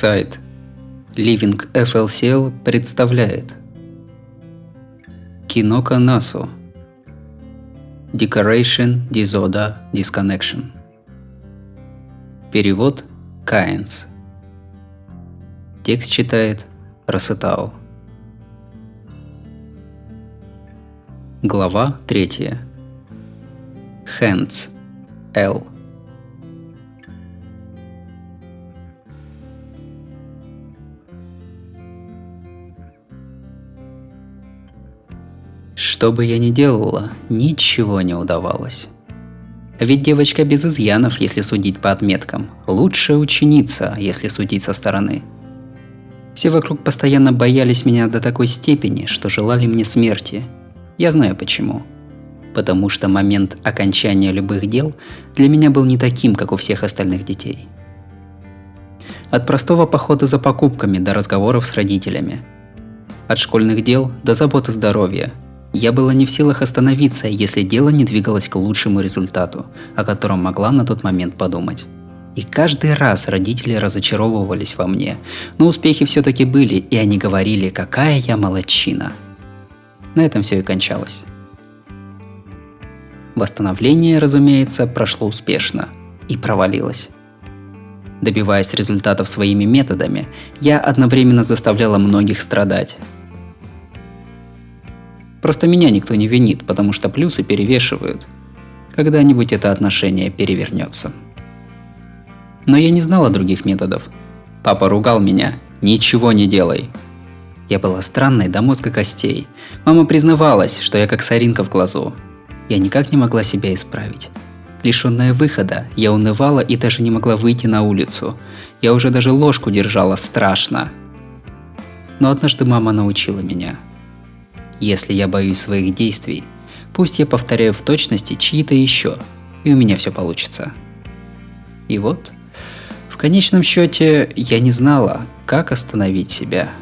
Сайт Living FLCL представляет. Кинока Насу Decoration Disorder Disconnection. Перевод Каинс. Текст читает Расетау Глава 3 Hands L Что бы я ни делала, ничего не удавалось. Ведь девочка без изъянов, если судить по отметкам. Лучшая ученица, если судить со стороны. Все вокруг постоянно боялись меня до такой степени, что желали мне смерти. Я знаю почему. Потому что момент окончания любых дел для меня был не таким, как у всех остальных детей. От простого похода за покупками до разговоров с родителями. От школьных дел до заботы здоровья – я была не в силах остановиться, если дело не двигалось к лучшему результату, о котором могла на тот момент подумать. И каждый раз родители разочаровывались во мне, но успехи все-таки были, и они говорили, какая я молодчина. На этом все и кончалось. Восстановление, разумеется, прошло успешно и провалилось. Добиваясь результатов своими методами, я одновременно заставляла многих страдать, Просто меня никто не винит, потому что плюсы перевешивают. Когда-нибудь это отношение перевернется. Но я не знала других методов. Папа ругал меня «Ничего не делай». Я была странной до мозга костей. Мама признавалась, что я как соринка в глазу. Я никак не могла себя исправить. Лишенная выхода, я унывала и даже не могла выйти на улицу. Я уже даже ложку держала страшно. Но однажды мама научила меня – если я боюсь своих действий, пусть я повторяю в точности чьи-то еще, и у меня все получится. И вот, в конечном счете, я не знала, как остановить себя –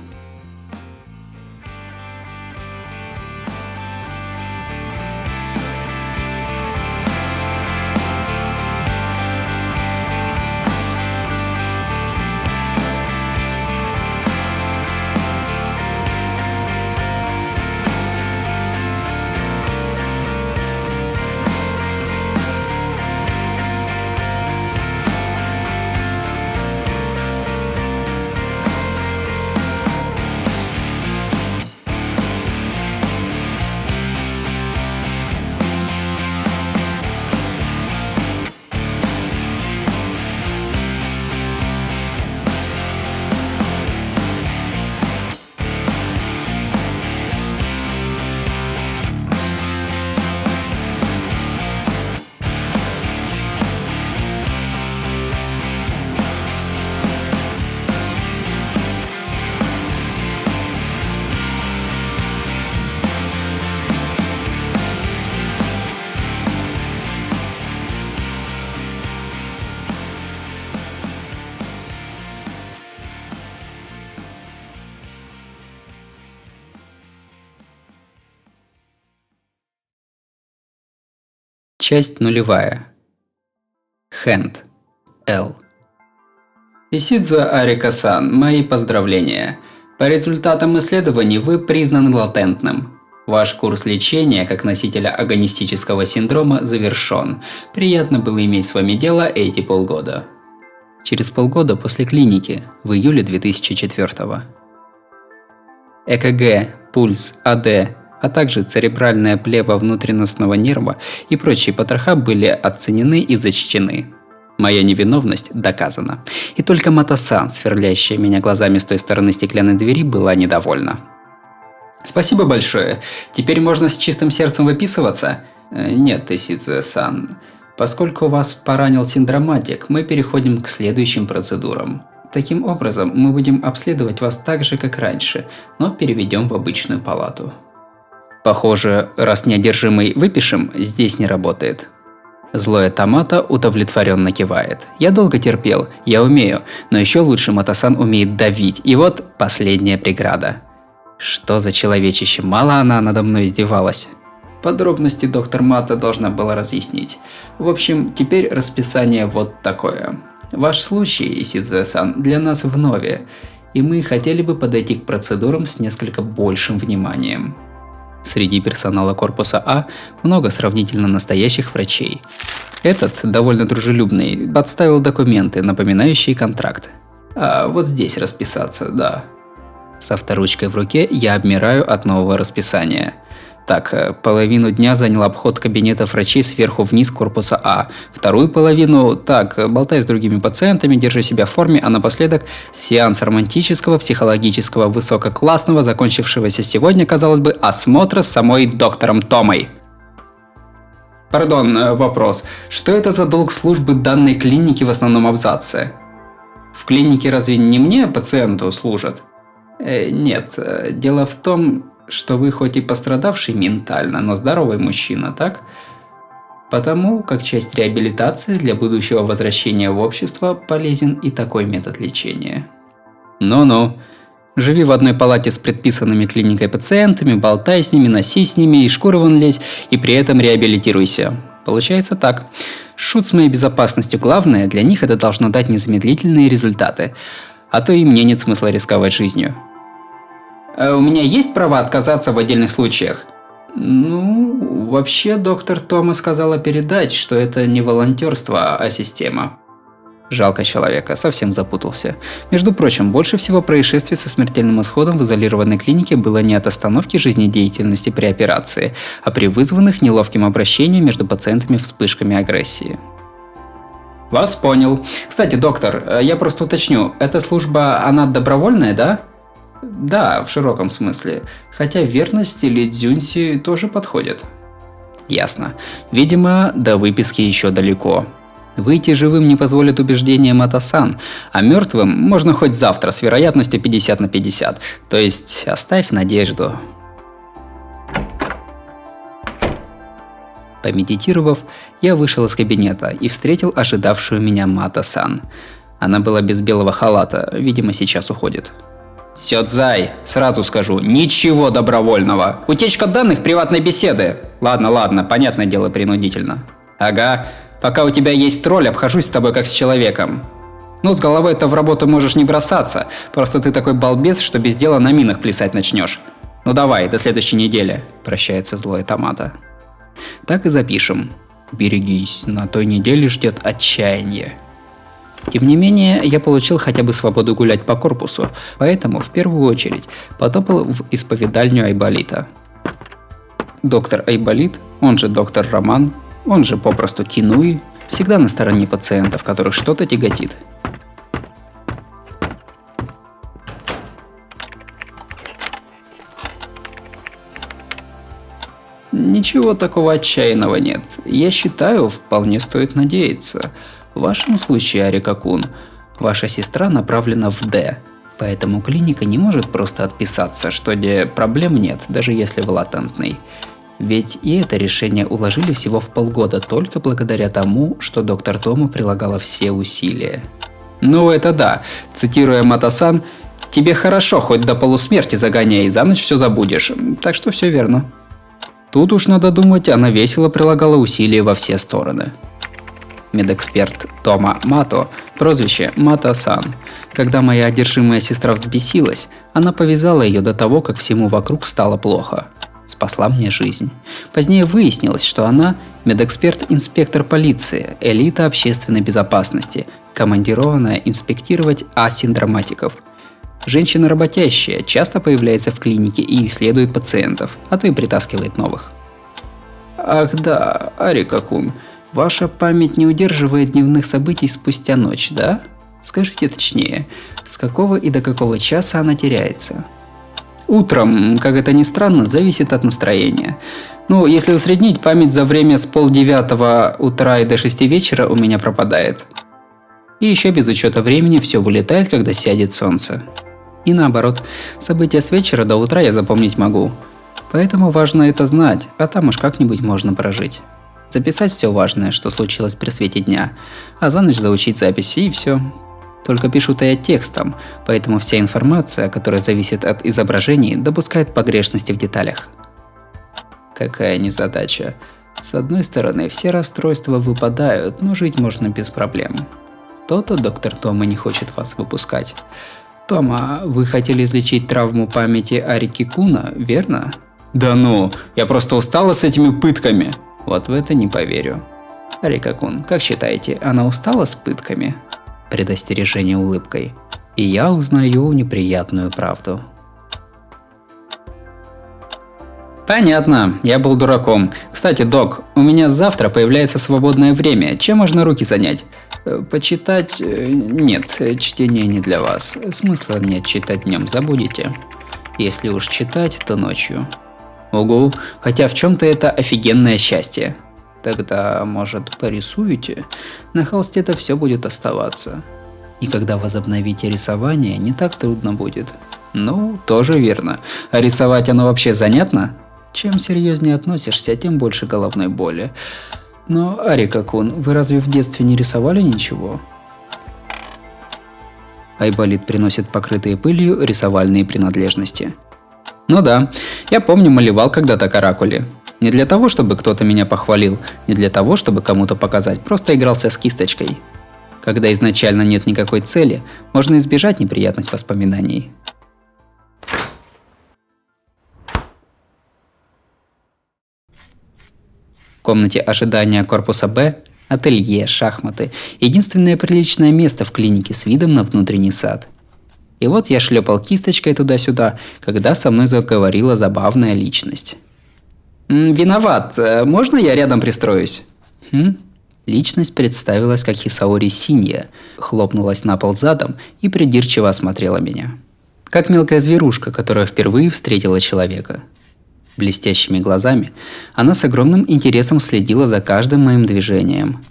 Часть нулевая. Хенд. Л. Исидзо Арика-сан, мои поздравления. По результатам исследований вы признаны латентным. Ваш курс лечения как носителя агонистического синдрома завершен. Приятно было иметь с вами дело эти полгода. Через полгода после клиники, в июле 2004 -го. ЭКГ, пульс, АД, а также церебральная плева внутренностного нерва и прочие потроха были оценены и зачтены. Моя невиновность доказана. И только Матасан, сверлящая меня глазами с той стороны стеклянной двери, была недовольна. Спасибо большое. Теперь можно с чистым сердцем выписываться? Э, нет, Тесидзуэ-сан. Поскольку вас поранил синдроматик, мы переходим к следующим процедурам. Таким образом, мы будем обследовать вас так же, как раньше, но переведем в обычную палату. Похоже, раз неодержимый выпишем, здесь не работает. Злое Томата удовлетворенно кивает. Я долго терпел, я умею, но еще лучше Матасан умеет давить. И вот последняя преграда. Что за человечище, мало она надо мной издевалась. Подробности доктор Мата должна была разъяснить. В общем, теперь расписание вот такое. Ваш случай, Сидзуэ-сан, для нас вновь, и мы хотели бы подойти к процедурам с несколько большим вниманием. Среди персонала корпуса А много сравнительно настоящих врачей. Этот, довольно дружелюбный, подставил документы, напоминающие контракт. А вот здесь расписаться, да. С авторучкой в руке я обмираю от нового расписания – так, э, половину дня занял обход кабинетов врачей сверху вниз корпуса А. Вторую половину, так, болтай с другими пациентами, держи себя в форме, а напоследок сеанс романтического, психологического, высококлассного, закончившегося сегодня, казалось бы, осмотра с самой доктором Томой. Пардон, э, вопрос. Что это за долг службы данной клиники в основном абзаце? В клинике разве не мне, пациенту, служат? Э, нет, э, дело в том, что вы хоть и пострадавший ментально, но здоровый мужчина, так? Потому как часть реабилитации для будущего возвращения в общество полезен и такой метод лечения. Ну-ну, живи в одной палате с предписанными клиникой пациентами, болтай с ними, носи с ними и шкуры вон лезь, и при этом реабилитируйся. Получается так. Шут с моей безопасностью главное, для них это должно дать незамедлительные результаты. А то и мне нет смысла рисковать жизнью. Э, у меня есть право отказаться в отдельных случаях? Ну, вообще доктор Тома сказала передать, что это не волонтерство, а система. Жалко человека, совсем запутался. Между прочим, больше всего происшествий со смертельным исходом в изолированной клинике было не от остановки жизнедеятельности при операции, а при вызванных неловким обращением между пациентами вспышками агрессии. Вас понял. Кстати, доктор, э, я просто уточню, эта служба, она добровольная, да? Да, в широком смысле. Хотя верность или дзюнси тоже подходят. Ясно. Видимо, до выписки еще далеко. Выйти живым не позволит убеждение Матасан, а мертвым можно хоть завтра с вероятностью 50 на 50. То есть оставь надежду. Помедитировав, я вышел из кабинета и встретил ожидавшую меня Мата-сан. Она была без белого халата, видимо сейчас уходит. Сёдзай, сразу скажу, ничего добровольного. Утечка данных приватной беседы. Ладно, ладно, понятное дело, принудительно. Ага, пока у тебя есть тролль, обхожусь с тобой как с человеком. Ну, с головой-то в работу можешь не бросаться, просто ты такой балбес, что без дела на минах плясать начнешь. Ну давай, до следующей недели. Прощается злой томата. Так и запишем. Берегись, на той неделе ждет отчаяние. Тем не менее, я получил хотя бы свободу гулять по корпусу, поэтому в первую очередь потопал в исповедальню Айболита. Доктор Айболит, он же доктор Роман, он же попросту Кинуи, всегда на стороне пациентов, которых что-то тяготит. Ничего такого отчаянного нет. Я считаю, вполне стоит надеяться. В вашем случае, Арикакун, ваша сестра направлена в Д, поэтому клиника не может просто отписаться, что где проблем нет, даже если вы латентный. Ведь и это решение уложили всего в полгода только благодаря тому, что доктор Тома прилагала все усилия. Ну это да, цитируя Матасан, тебе хорошо, хоть до полусмерти загоняй, за ночь все забудешь. Так что все верно. Тут уж надо думать, она весело прилагала усилия во все стороны медэксперт Тома Мато, прозвище Мата-сан. Когда моя одержимая сестра взбесилась, она повязала ее до того, как всему вокруг стало плохо. Спасла мне жизнь. Позднее выяснилось, что она медэксперт-инспектор полиции, элита общественной безопасности, командированная инспектировать асиндроматиков. Женщина работящая, часто появляется в клинике и исследует пациентов, а то и притаскивает новых. Ах да, Арика-кун, Ваша память не удерживает дневных событий спустя ночь, да? Скажите точнее, с какого и до какого часа она теряется? Утром, как это ни странно, зависит от настроения. Ну, если усреднить, память за время с полдевятого утра и до шести вечера у меня пропадает. И еще без учета времени все вылетает, когда сядет солнце. И наоборот, события с вечера до утра я запомнить могу. Поэтому важно это знать, а там уж как-нибудь можно прожить. Записать все важное, что случилось при свете дня, а за ночь заучить записи и все. Только пишу-то я текстом, поэтому вся информация, которая зависит от изображений, допускает погрешности в деталях. Какая незадача. С одной стороны, все расстройства выпадают, но жить можно без проблем. То-то доктор Тома не хочет вас выпускать. Тома, вы хотели излечить травму памяти Арики Куна, верно? Да ну, я просто устала с этими пытками. Вот в это не поверю. Арика Кун, как считаете, она устала с пытками? Предостережение улыбкой. И я узнаю неприятную правду. Понятно, я был дураком. Кстати, док, у меня завтра появляется свободное время. Чем можно руки занять? Э, почитать? Э, нет, чтение не для вас. Смысла нет читать днем, забудете. Если уж читать, то ночью. Угу, хотя в чем-то это офигенное счастье. Тогда, может, порисуете? На холсте это все будет оставаться. И когда возобновите рисование, не так трудно будет. Ну, тоже верно. А рисовать оно вообще занятно? Чем серьезнее относишься, тем больше головной боли. Но, Арика Кун, вы разве в детстве не рисовали ничего? Айболит приносит покрытые пылью рисовальные принадлежности. Ну да, я помню, малевал когда-то каракули. Не для того, чтобы кто-то меня похвалил, не для того, чтобы кому-то показать, просто игрался с кисточкой. Когда изначально нет никакой цели, можно избежать неприятных воспоминаний. комнате ожидания корпуса Б ателье, шахматы. Единственное приличное место в клинике с видом на внутренний сад. И вот я шлепал кисточкой туда-сюда, когда со мной заговорила забавная личность. «Виноват, э, можно я рядом пристроюсь?» хм? Личность представилась как Хисаори Синья, хлопнулась на пол задом и придирчиво осмотрела меня. Как мелкая зверушка, которая впервые встретила человека – блестящими глазами, она с огромным интересом следила за каждым моим движением.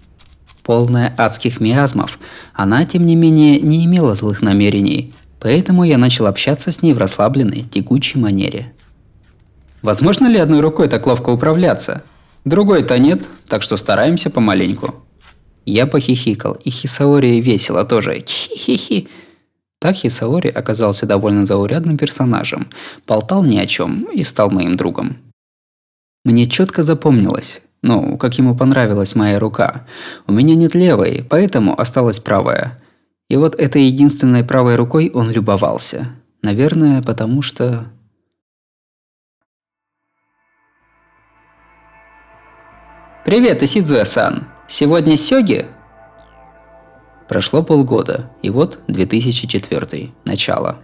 Полная адских миазмов, она, тем не менее, не имела злых намерений, поэтому я начал общаться с ней в расслабленной, тягучей манере. Возможно ли одной рукой так ловко управляться? Другой-то нет, так что стараемся помаленьку. Я похихикал, и Хисаори весело тоже. Хи-хи-хи. Так Хисаори оказался довольно заурядным персонажем, болтал ни о чем и стал моим другом. Мне четко запомнилось, ну, как ему понравилась моя рука. У меня нет левой, поэтому осталась правая. И вот этой единственной правой рукой он любовался. Наверное, потому что... «Привет, Исидзуя-сан! Сегодня сёги?» Прошло полгода, и вот 2004. Начало.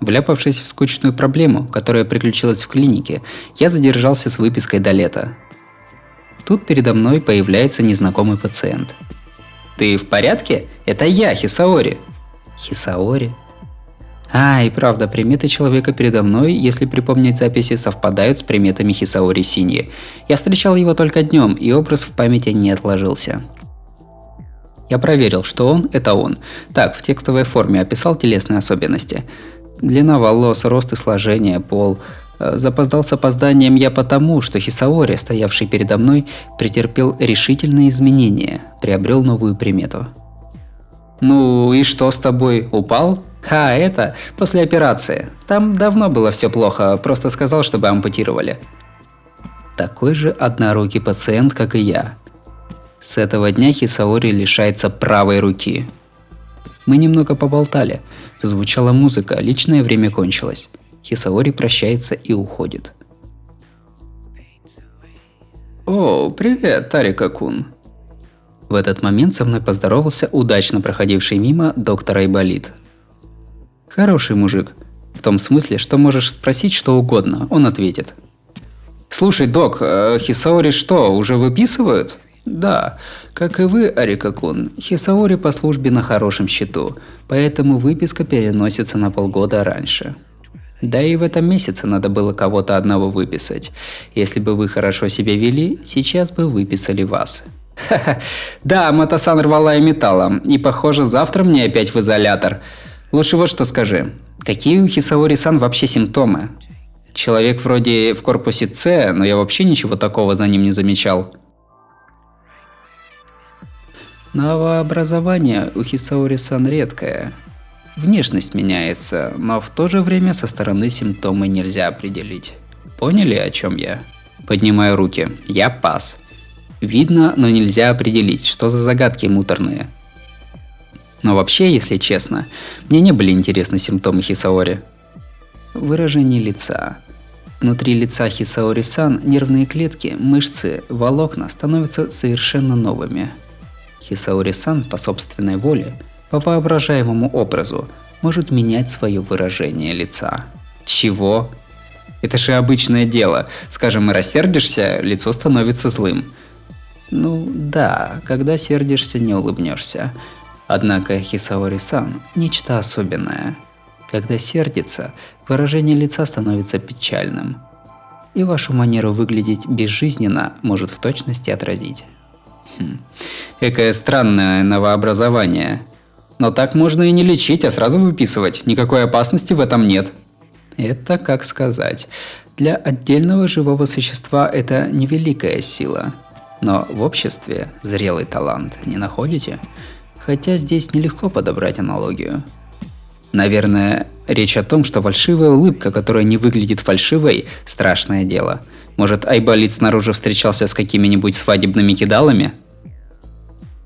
Вляпавшись в скучную проблему, которая приключилась в клинике, я задержался с выпиской до лета. Тут передо мной появляется незнакомый пациент. «Ты в порядке? Это я, Хисаори!» «Хисаори?» А, и правда, приметы человека передо мной, если припомнить записи, совпадают с приметами Хисаори Синьи. Я встречал его только днем, и образ в памяти не отложился. Я проверил, что он – это он. Так, в текстовой форме описал телесные особенности. Длина волос, рост и сложение, пол. Э, запоздал с опозданием я потому, что Хисаори, стоявший передо мной, претерпел решительные изменения, приобрел новую примету. «Ну и что с тобой? Упал?» А, это после операции. Там давно было все плохо, просто сказал, чтобы ампутировали. Такой же однорукий пациент, как и я. С этого дня Хисаори лишается правой руки. Мы немного поболтали. Зазвучала музыка, личное время кончилось. Хисаори прощается и уходит. «О, привет, Тарика-кун!» В этот момент со мной поздоровался удачно проходивший мимо доктор Айболит – Хороший мужик. В том смысле, что можешь спросить что угодно, он ответит. Слушай, док, э, Хисаори что, уже выписывают? Да, как и вы, Арикакун, Хисаори по службе на хорошем счету, поэтому выписка переносится на полгода раньше. Да и в этом месяце надо было кого-то одного выписать. Если бы вы хорошо себя вели, сейчас бы выписали вас. Ха-ха, да, Матасан рвала и металлом, и похоже завтра мне опять в изолятор. Лучше вот что скажи. Какие у Хисаори-сан вообще симптомы? Человек вроде в корпусе С, но я вообще ничего такого за ним не замечал. Новообразование у Хисаори-сан редкое. Внешность меняется, но в то же время со стороны симптомы нельзя определить. Поняли, о чем я? Поднимаю руки. Я пас. Видно, но нельзя определить, что за загадки муторные. Но вообще, если честно, мне не были интересны симптомы Хисаори. Выражение лица. Внутри лица Хисаори-сан нервные клетки, мышцы, волокна становятся совершенно новыми. Хисаори-сан по собственной воле, по воображаемому образу, может менять свое выражение лица. Чего? Это же обычное дело. Скажем, рассердишься, лицо становится злым. Ну да, когда сердишься, не улыбнешься. Однако Хисаори-сан – нечто особенное. Когда сердится, выражение лица становится печальным. И вашу манеру выглядеть безжизненно может в точности отразить. Хм. Экое странное новообразование. Но так можно и не лечить, а сразу выписывать. Никакой опасности в этом нет. Это как сказать. Для отдельного живого существа это невеликая сила. Но в обществе зрелый талант не находите? Хотя здесь нелегко подобрать аналогию. Наверное, речь о том, что фальшивая улыбка, которая не выглядит фальшивой, страшное дело. Может, Айболит снаружи встречался с какими-нибудь свадебными кидалами?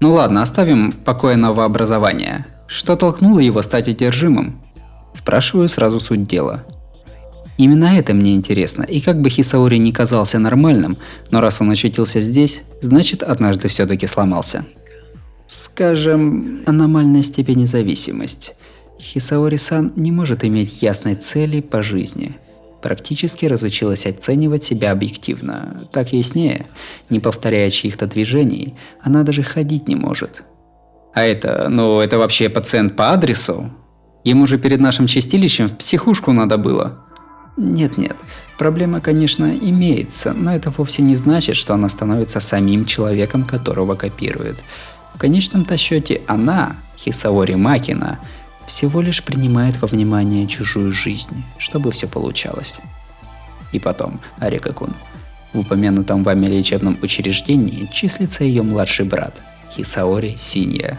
Ну ладно, оставим в покое новообразование. Что толкнуло его стать одержимым? Спрашиваю сразу суть дела. Именно это мне интересно, и как бы Хисаори не казался нормальным, но раз он очутился здесь, значит однажды все-таки сломался. Скажем, аномальная степень зависимость. Хисаори-сан не может иметь ясной цели по жизни. Практически разучилась оценивать себя объективно. Так яснее, не повторяя чьих-то движений, она даже ходить не может. А это, ну это вообще пациент по адресу? Ему же перед нашим чистилищем в психушку надо было. Нет-нет, проблема, конечно, имеется, но это вовсе не значит, что она становится самим человеком, которого копирует. В конечном-то счете она, Хисаори Макина, всего лишь принимает во внимание чужую жизнь, чтобы все получалось. И потом, Арика-кун, в упомянутом вами лечебном учреждении числится ее младший брат, Хисаори Синья.